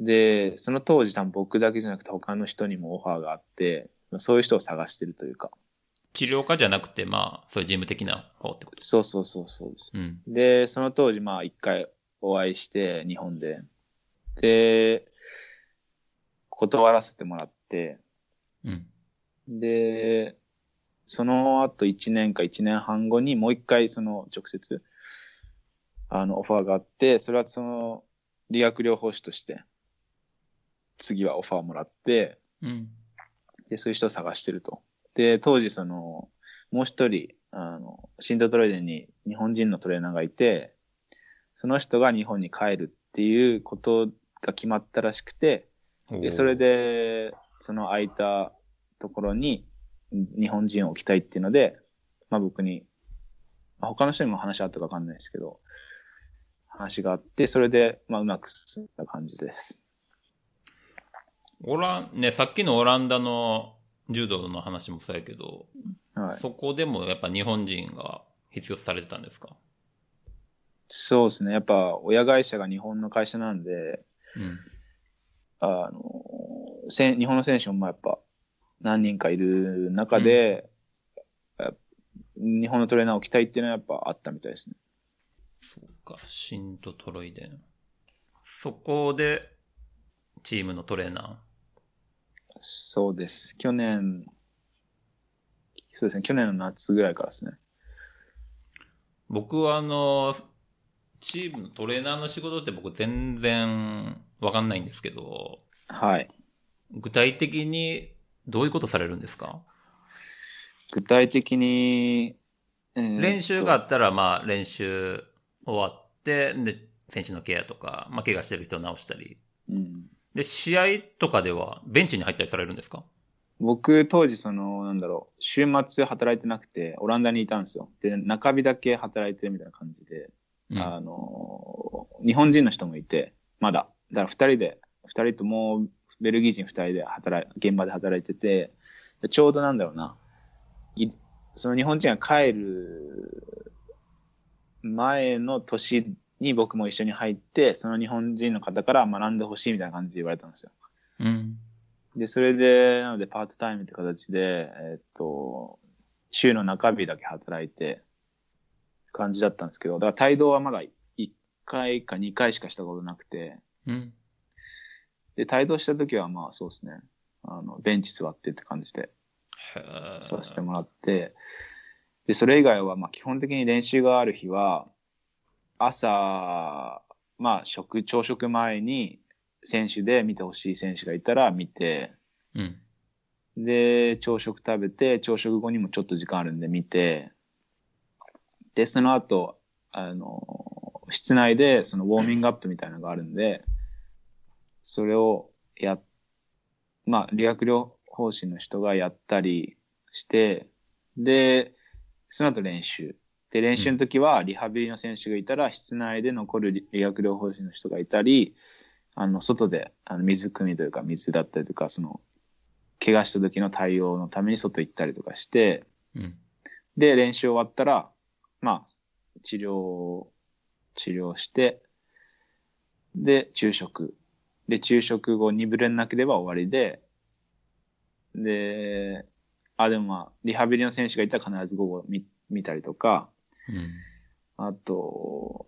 で、その当時多分僕だけじゃなくて他の人にもオファーがあって、まあそういう人を探してるというか。治療家じゃなくて、まあ、そういう事務的な方ってこと？そうそうそうそうです。うん。で、その当時まあ一回お会いして、日本で。で、断らせてもらって、うん。で、その後1年か1年半後にもう一回その直接、あのオファーがあって、それはその理学療法士として、次はオファーもらって、うん。で、そういう人を探してると。で、当時その、もう一人、あの、シンドトレーデンに日本人のトレーナーがいて、その人が日本に帰るっていうことが決まったらしくて、で、それで、その空いたところに日本人を置きたいっていうので、まあ僕に、まあ、他の人にも話あったかわかんないですけど、話があって、それで、まあうまく進んだ感じです。オラン、ね、さっきのオランダの柔道の話もそうやけど、はい。そこでもやっぱ日本人が必要とされてたんですか？そうですね。やっぱ親会社が日本の会社なんで、うん。あの、せん日本の選手もまあやっぱ何人かいる中で、やっ日本のトレーナーを置きたいっていうのはやっぱあったみたいですね。そうか、シントトロイデン。そこで、チームのトレーナそうです。去年、そうですね。去年の夏ぐらいからですね。ー。僕はあの、チームのトレーナーの仕事って僕全然わかんないんですけど、はい。具体的にどういうことされるんですか？具体的に、えー練習があったら、まあ練習終わって、で、選手のケアとか、まあ怪我してる人を直したり。うんで、試合とかではベンチに入ったりされるんですか？僕、当時、その、なんだろう、週末働いてなくて、オランダにいたんですよ。で、中日だけ働いてるみたいな感じで、うん。あの、日本人の人もいて、まだ。だから二人で、二人ともうベルギー人二人で働い、現場で働いてて、でちょうどなんだろうな、いその日本人が帰る前の年に僕も一緒に入って、その日本人の方から学んでほしいみたいな感じで言われたんですよ。うん。で、それで、なのでパートタイムって形で、えっと、週の中日だけ働いて、感じだったんですけど、だから帯同はまだ1回か2回しかしたことなくて、うん。で、帯同した時はまあそうですね、あの、ベンチ座ってって感じでさせてもらって、で、それ以外はまあ基本的に練習がある日は、朝、まあ食、朝食前に選手で見てほしい選手がいたら見て、うん。で、朝食食べて、朝食後にもちょっと時間あるんで見て、で、その後、あの、室内でそのウォーミングアップみたいなのがあるんで、それをや、まあ、理学療法士の人がやったりして、で、その後練習。で、練習の時はリハビリの選手がいたら、室内で残る理学療法士の人がいたり、あの、外で、あの、水汲みというか、水だったりとか、その、怪我した時の対応のために外行ったりとかして、うん。で、練習終わったら、まあ、治療、治療して、で、昼食。で、昼食後にぶれなければ終わりで、で、あ、でもまあ、リハビリの選手がいたら必ず午後見見たりとか、うん。あと、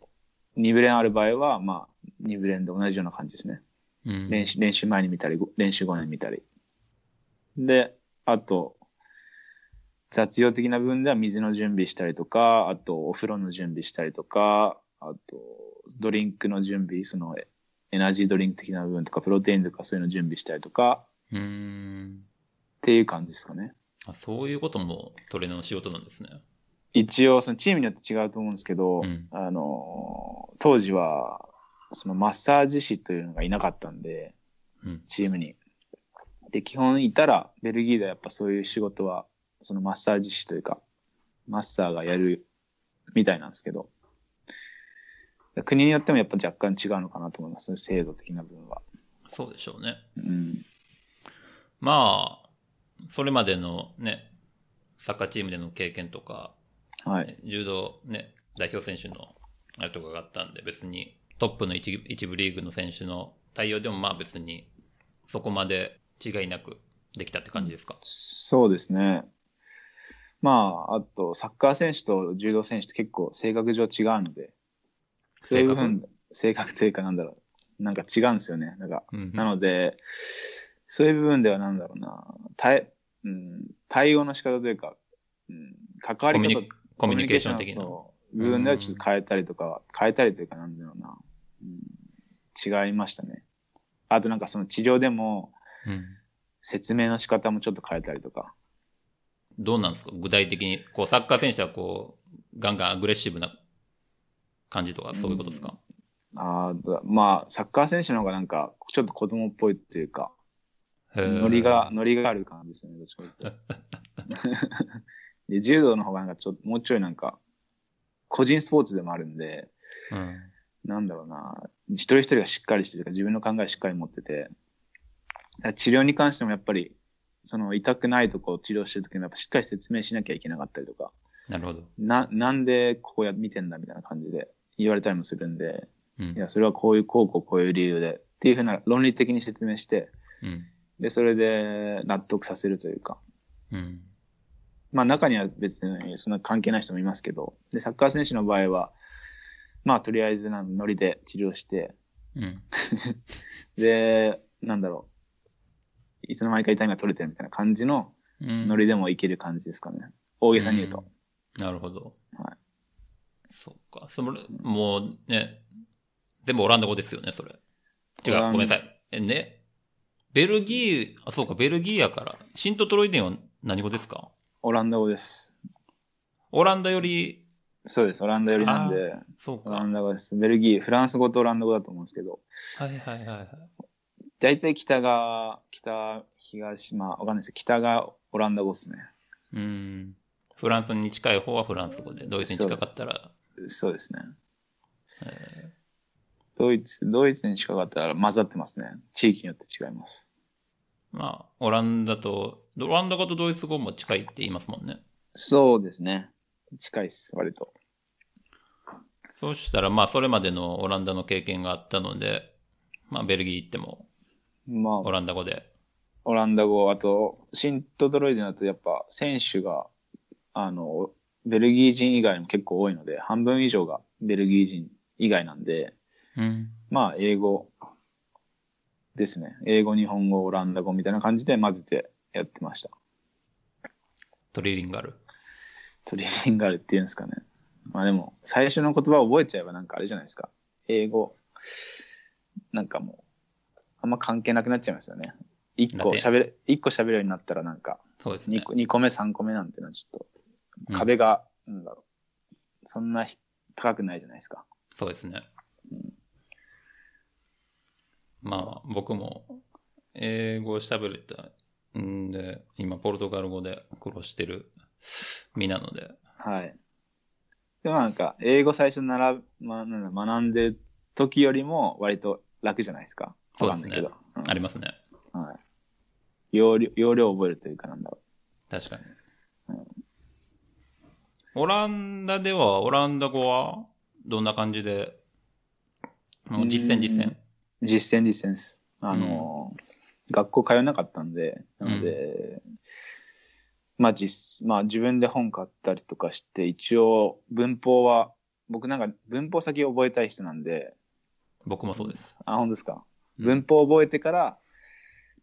二部練ある場合は、まあ、二部練で同じような感じですね。うん。練習、練習前に見たり、練習後に見たり。で、あと、雑用的な部分では水の準備したりとか、あとお風呂の準備したりとか、あとドリンクの準備、そのエナジードリンク的な部分とか、プロテインとかそういうの準備したりとか、うーん。っていう感じですかね。あそういうこともトレーナーの仕事なんですね。一応、そのチームによって違うと思うんですけど、うんあの、当時は、そのマッサージ師というのがいなかったんで、うん。チームに。で、基本いたら、ベルギーではやっぱそういう仕事は、そのマッサージ師というか、マッサーがやるみたいなんですけど、国によってもやっぱ若干違うのかなと思いますね、制度的な部分は。そうでしょうね。うん。まあ、それまでのね、サッカーチームでの経験とか、はい。ね柔道ね、代表選手のあれとかがあったんで、別にトップの一一部リーグの選手の対応でもまあ別にそこまで違いなくできたって感じですか？そうですね。まあ、あと、サッカー選手と柔道選手って結構性格上違うので、そういう部分性格？というかなんだろう。なんか違うんですよね。なんか、うんなので、そういう部分ではなんだろうな、対,、うん、対応の仕方というか、うん、関わり方コミュニケーション的な。部分ではちょっと変えたりとか、変えたりというかなんだろうな、うん、違いましたね。あとなんかその治療でもうん。説明の仕方もちょっと変えたりとか。どうなんですか？具体的に、こう、サッカー選手はこう、ガンガンアグレッシブな感じとか、そういうことですか、あーだまあ、サッカー選手の方がなんか、ちょっと子供っぽいっていうか、ノリが、ノリがある感じですね、どっちかというと。で、柔道の方がなんかちょっと、もうちょいなんか、個人スポーツでもあるんで、うん。なんだろうな、一人一人がしっかりしてるか、自分の考えしっかり持ってて、治療に関してもやっぱり、その痛くないとこを治療してるときにやっぱしっかり説明しなきゃいけなかったりとか、なるほど。な、なんでここや見てんだみたいな感じで言われたりもするんで、うんい。や、それはこういう、こうこうこういう理由で、っていうふうな論理的に説明して、うん。で、それで納得させるというか、うん。まあ中には別にそんな関係ない人もいますけど、で、サッカー選手の場合は、まあとりあえずなノリで治療して、うん。で、なんだろう、いつの間にか痛みが取れてるみたいな感じのうん。ノリでもいける感じですかね。大げさに言うと。うんなるほど。はい。そうか。それ、もうね、全部オランダ語ですよね、それ。違う、ごめんなさい。え、ね。ベルギー、あ、そうか、ベルギーやから。シントトロイデンは何語ですか？オランダ語です。オランダより、そうです。オランダ寄りなんで、そうか。オラはいンダ語です。ベルギー、フランス語とオランダ語だと思うんですけど、はいはいはい。大体北が、北、東、まあわかんないです北がオランダ語ですね。うん。フランスに近い方はフランス語で、ドイツに近かったら、そうですね。えドイツ、ドイツに近かったら混ざってますね。地域によって違います。ーまあ、オランダと、オランダ語とドイツ語も近いって言いますもんね。そうですね。近いです、割と。そうしたら、まあ、それまでのオランダの経験があったので、まあ、ベルギー行っても、まあオ、ランダ語で。オランダ語、あと、シントドロイデンだとやっぱ選手が、あの、ベルギー人以外も結構多いので、半分以上がベルギー人以外なんで、うん。まあ、英語ですね。英語、日本語、オランダ語みたいな感じで混ぜてやってました。トリリンガル。トリリンガルっていうんですかね。まあでも、最初の言葉を覚えちゃえばなんかあれじゃないですか。英語、なんかもう、あんま関係なくなっちゃいますよね。一個喋れ、一個喋るようになったらなんか、そうですね二。個目、三個目なんてのはちょっうんと、壁が、なんだろう、そんなひ高くないじゃないですか。そうですね。まあ、僕も、英語喋れたんで、今、ポルトガル語で苦労してる身なので、はい。でもなんか、英語最初なら、まあ、なんだ学んでる時よりも割と楽じゃないですか？そうですね。うんありますね。はい。要領、要領を覚えるというかなんだろ確かに。オランダでは、オランダ語は、どんな感じで、もう実践実践？う。実践実践です。あの、学校通えなかったんで、なので、まあ実、まあ自分で本買ったりとかして、一応文法は、僕なんか文法先覚えたい人なんで、僕もそうです。あ、本当ですか？うん文法を覚えてから、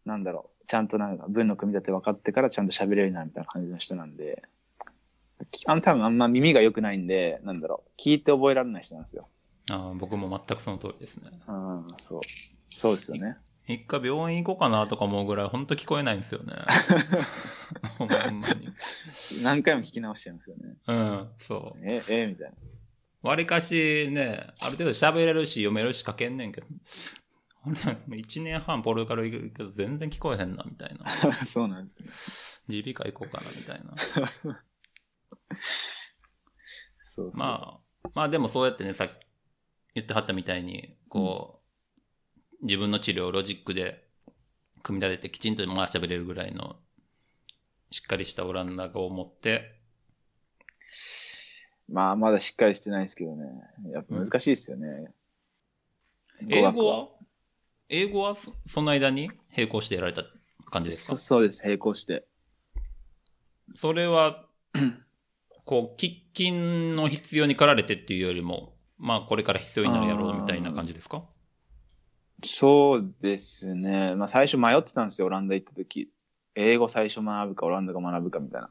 なんだろう、ちゃんとなんか文の組み立て分かってからちゃんと喋れるようになるみたいな感じの人なんで、きあの多分あんま耳が良くないんで、なんだろう、聞いて覚えられない人なんですよ。ああ僕も全くその通りですね。うん、そう。そうですよね。一回病院行こうかなとか思うぐらい、本当聞こえないんですよね。ほんまに。何回も聞き直しちゃいますよね。うん、そう。え、え、みたいな。わりかしね、ある程度喋れるし、読めるし書けんねんけど、俺、一年半ポルトガル行くけど全然聞こえへんな、みたいな。そうなんですね。耳鼻科行こうかな、みたいな。そうそう。まあ、まあでもそうやってね、さっき言ってはったみたいに、こう、自分の治療をロジックで組み立ててきちんとまあ喋れるぐらいの、しっかりしたオランダ語を持って、まあ、まだしっかりしてないですけどね。やっぱ難しいですよね。英語語は英語はそその間に並行してやられた感じですそか？そうです、並行して。それは、こう、喫緊の必要に駆られてっていうよりも、まあこれから必要になるやろうみたいな感じですか？そうですね。まあ最初迷ってたんですよ、オランダ行った時。英語最初学ぶか、オランダ語学ぶかみたいな。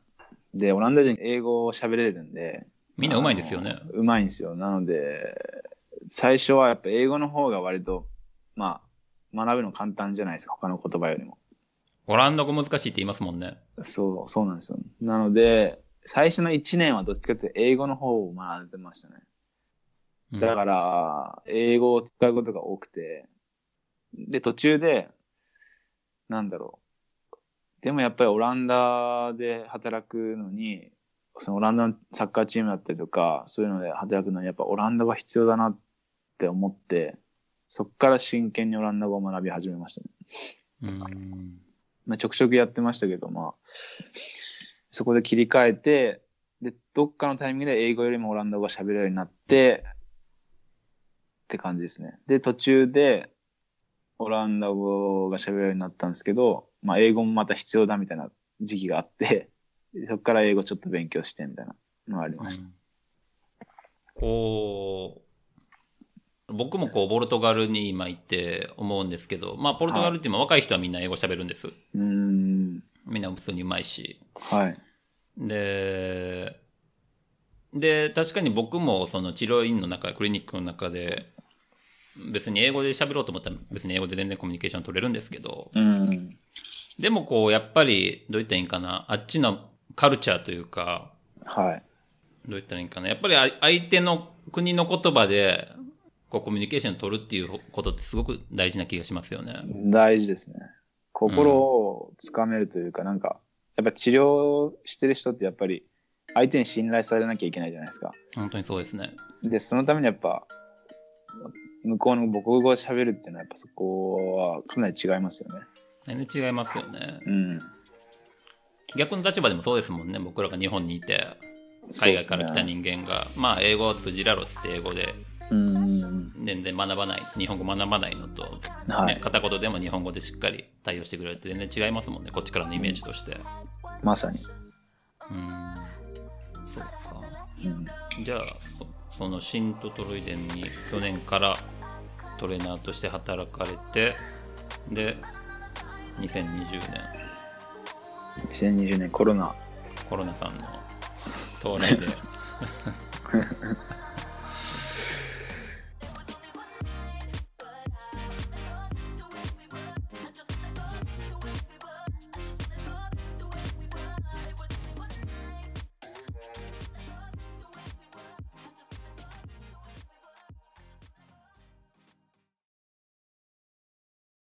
で、オランダ人英語を喋れるんで。みんな上手いんですよねあ。の上手いんですよ。なので、最初はやっぱ英語の方が割と、まあ、学ぶの簡単じゃないですか、他の言葉よりも。オランダ語難しいって言いますもんね。そう、そうなんですよ。なので、最初の1年はどっちかというと英語の方を学んでましたね。うんだから、英語を使うことが多くて、で、途中で、なんだろう。でもやっぱりオランダで働くのに、そのオランダのサッカーチームだったりとか、そういうので働くのにやっぱオランダが必要だなって思って、そっから真剣にオランダ語を学び始めましたね。うん。まあ、ちょくちょくやってましたけど、まあ、そこで切り替えて、で、どっかのタイミングで英語よりもオランダ語が喋れるようになって、って感じですね。で、途中で、オランダ語が喋れるようになったんですけど、まあ、英語もまた必要だみたいな時期があって、そこから英語ちょっと勉強してみたいなのがありました。こう、僕もこう、ポルトガルに今行って思うんですけど、まあ、ポルトガルって今若い人はみんな英語喋るんです。うーん。みんな普通にうまいし。はい。で、で、確かに僕もその治療院の中、クリニックの中で、別に英語で喋ろうと思ったら別に英語で全然コミュニケーション取れるんですけど、うん。でもこう、やっぱり、どう言ったらいいんかな、あっちのカルチャーというか、はい。どう言ったらいいんかな、やっぱりあ相手の国の言葉で、こう、コミュニケーション取るっていうことってすごく大事な気がしますよね。大事ですね。心をつかめるというか、なんか、やっぱ治療してる人ってやっぱり、相手に信頼されなきゃいけないじゃないですか。本当にそうですね。で、そのためにやっぱ、向こうの母国語を喋るっていうのはやっぱそこはかなり違いますよね。全然違いますよね。うん。逆の立場でもそうですもんね。僕らが日本にいて、海外から来た人間が、まあ、英語を通じらろって英語でうん。全然学ばない、日本語学ばないのと、はいね、片言でも日本語でしっかり対応してくれるって全然違いますもんね。こっちからのイメージとして。まさに。うん。そうか。うん。じゃあ、そそのシントトロイデンに去年からトレーナーとして働かれて、で、2020年、2020年コロナ。コロナさんの到来で、